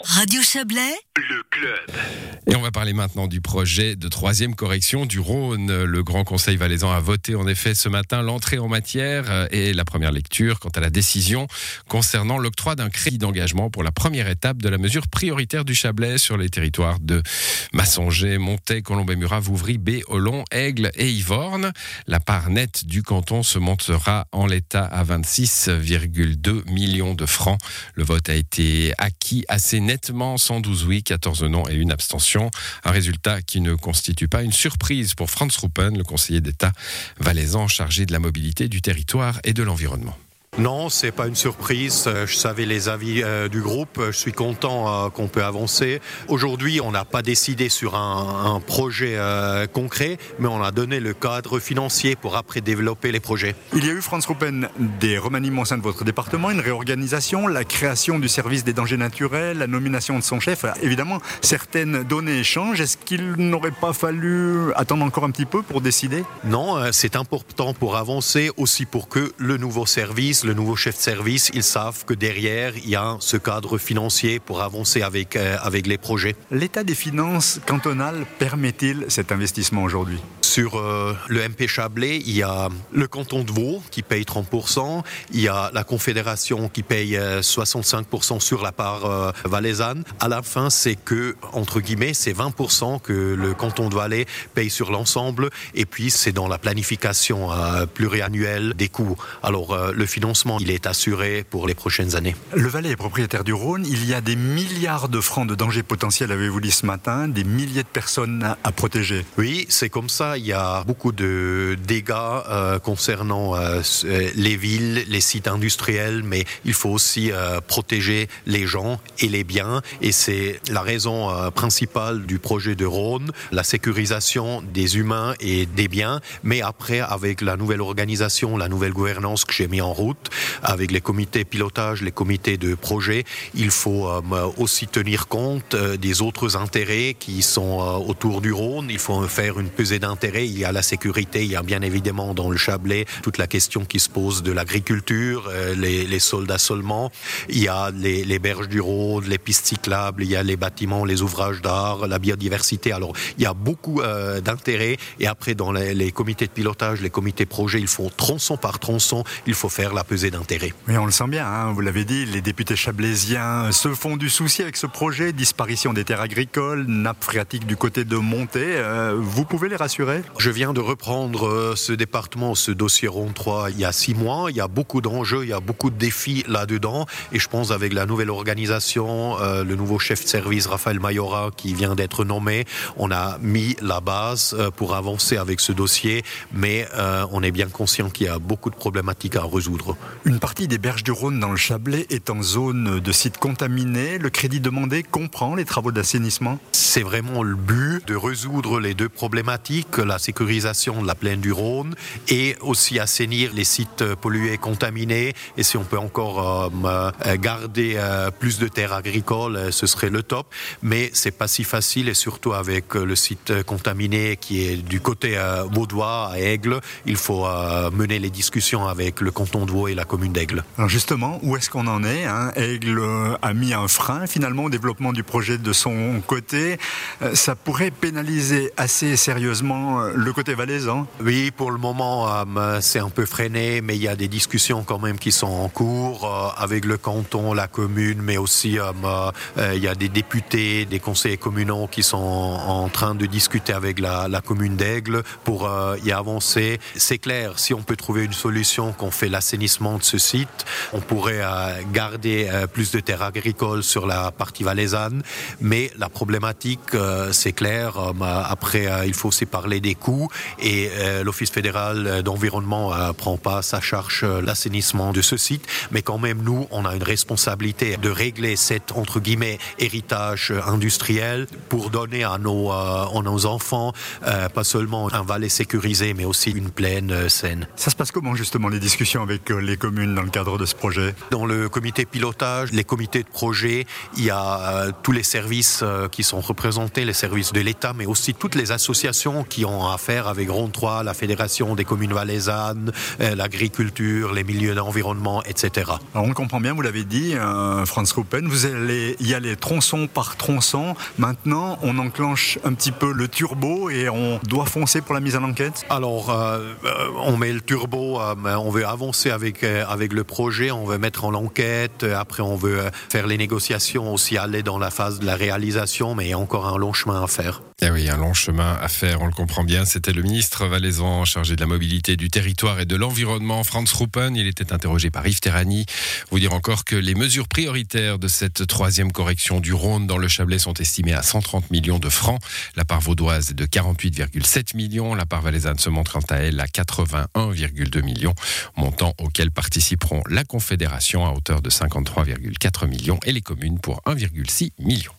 Radio Chablais, le club. Et on va parler maintenant du projet de troisième correction du Rhône. Le Grand Conseil valaisan a voté en effet ce matin l'entrée en matière et la première lecture quant à la décision concernant l'octroi d'un crédit d'engagement pour la première étape de la mesure prioritaire du Chablais sur les territoires de Massonger, Montet, Colombey-Murat, Vouvry, B, Olon, Aigle et Yvorne. La part nette du canton se montera en l'état à 26,2 millions de francs. Le vote a été acquis assez nettement, 112 oui, 14 non et une abstention. Un résultat qui ne constitue pas une surprise pour Franz Ruppen, le conseiller d'État valaisan chargé de la mobilité du territoire et de l'environnement. Non, c'est pas une surprise. Euh, je savais les avis euh, du groupe. Je suis content euh, qu'on peut avancer. Aujourd'hui, on n'a pas décidé sur un, un projet concret, mais on a donné le cadre financier pour après développer les projets. Il y a eu, Franz Ruppen, des remaniements au sein de votre département, une réorganisation, la création du service des dangers naturels, la nomination de son chef. Évidemment, certaines données changent. Est-ce qu'il n'aurait pas fallu attendre encore un petit peu pour décider? Non, c'est important pour avancer, aussi pour que le nouveau service le nouveau chef de service, ils savent que derrière, il y a ce cadre financier pour avancer avec, euh, avec les projets. L'état des finances cantonales permet-il cet investissement aujourd'hui? Sur euh, le MP Chablais, il y a le canton de Vaud qui paye 30%, il y a la Confédération qui paye 65% euh, sur la part euh, valaisanne. À la fin, c'est que, entre guillemets, c'est 20% que le canton de Valais paye sur l'ensemble, et puis c'est dans la planification pluriannuelle des coûts. Alors, le financement, il est assuré pour les prochaines années. Le Valais est propriétaire du Rhône, il y a des milliards de francs de danger potentiel, avez-vous dit ce matin, des milliers de personnes à protéger. Oui, c'est comme ça il y a beaucoup de dégâts euh, concernant euh, euh, les villes, les sites industriels, mais il faut aussi protéger les gens et les biens. Et c'est la raison principale du projet de Rhône, la sécurisation des humains et des biens. Mais après, avec la nouvelle organisation, la nouvelle gouvernance que j'ai mis en route, avec les comités pilotage, les comités de projet, il faut aussi tenir compte des autres intérêts qui sont autour du Rhône. Il faut faire une pesée d'intérêts il y a la sécurité, il y a bien évidemment dans le Chablais toute la question qui se pose de l'agriculture, euh, les, soldats seulement. Il y a les, berges du Rhône, les pistes cyclables, il y a les bâtiments, les ouvrages d'art, la biodiversité. Alors il y a beaucoup euh, d'intérêts et après dans les, comités de pilotage, les comités projets, il faut tronçon par tronçon, il faut faire la pesée d'intérêts. Mais on le sent bien, hein, vous l'avez dit, les députés chablaisiens se font du souci avec ce projet, disparition des terres agricoles, nappe phréatique du côté de Montée. Euh, vous pouvez les rassurer? Je viens de reprendre euh, ce département, ce dossier rond 3, il y a six mois. Il y a beaucoup d'enjeux, il y a beaucoup de défis là-dedans. Et je pense avec la nouvelle organisation, euh, le nouveau chef de service, Raphaël Mayora, qui vient d'être nommé, on a mis la base euh, pour avancer avec ce dossier. Mais on est bien conscient qu'il y a beaucoup de problématiques à résoudre. Une partie des berges du Rhône dans le Chablais est en zone de site contaminé. Le crédit demandé comprend les travaux d'assainissement C'est vraiment le but de résoudre les deux problématiques la sécurisation de la plaine du Rhône et aussi assainir les sites pollués et contaminés. Et si on peut encore euh, euh, garder euh, plus de terres agricoles, ce serait le top. Mais c'est pas si facile et surtout avec le site contaminé qui est du côté vaudois à Aigle, il faut mener les discussions avec le canton de Vaud et la commune d'Aigle. Alors justement, où est-ce qu'on en est hein? Aigle a mis un frein finalement au développement du projet de son côté. Ça pourrait pénaliser assez sérieusement le côté valaisan Oui, pour le moment, euh, c'est un peu freiné, mais il y a des discussions quand même qui sont en cours euh, avec le canton, la commune, mais aussi euh, il y a des députés, des conseillers communaux qui sont en train de discuter avec la, commune d'Aigle pour y avancer. C'est clair, si on peut trouver une solution qu'on fait l'assainissement de ce site, on pourrait garder plus de terres agricoles sur la partie valaisanne, mais la problématique, c'est clair, après, il faut aussi parler des coûts et euh, l'Office fédéral d'environnement ne euh, prend pas sa charge euh, l'assainissement de ce site. Mais quand même, nous, on a une responsabilité de régler cet, entre guillemets, héritage industriel pour donner à nos, à nos enfants pas seulement un valet sécurisé, mais aussi une plaine saine. Ça se passe comment justement les discussions avec les communes dans le cadre de ce projet? Dans le comité pilotage, les comités de projet, il y a tous les services qui sont représentés, les services de l'État, mais aussi toutes les associations qui ont ont à faire avec Ronde 3, la Fédération des communes valaisannes, l'agriculture, les milieux d'environnement, etc. Alors on comprend bien, vous l'avez dit, Franz Ruppen, vous allez y aller tronçon par tronçon. Maintenant, on enclenche un petit peu le turbo et on doit foncer pour la mise en enquête? Alors, on met le turbo, on veut avancer avec, avec le projet, on veut mettre en enquête, après on veut faire les négociations, aussi aller dans la phase de la réalisation, mais il y a encore un long chemin à faire. Eh oui, un long chemin à faire, on le comprend bien. C'était le ministre valaisan chargé de la mobilité du territoire et de l'environnement, Franz Ruppen. Il était interrogé par Yves Terrani. Vous dire encore que les mesures prioritaires de cette troisième correction du Rhône dans le Chablais sont estimées à 130 millions de francs. La part vaudoise est de 48,7 millions. La part valaisanne se montre quant à elle à 81,2 millions, montant auquel participeront la Confédération à hauteur de 53,4 millions et les communes pour 1,6 millions.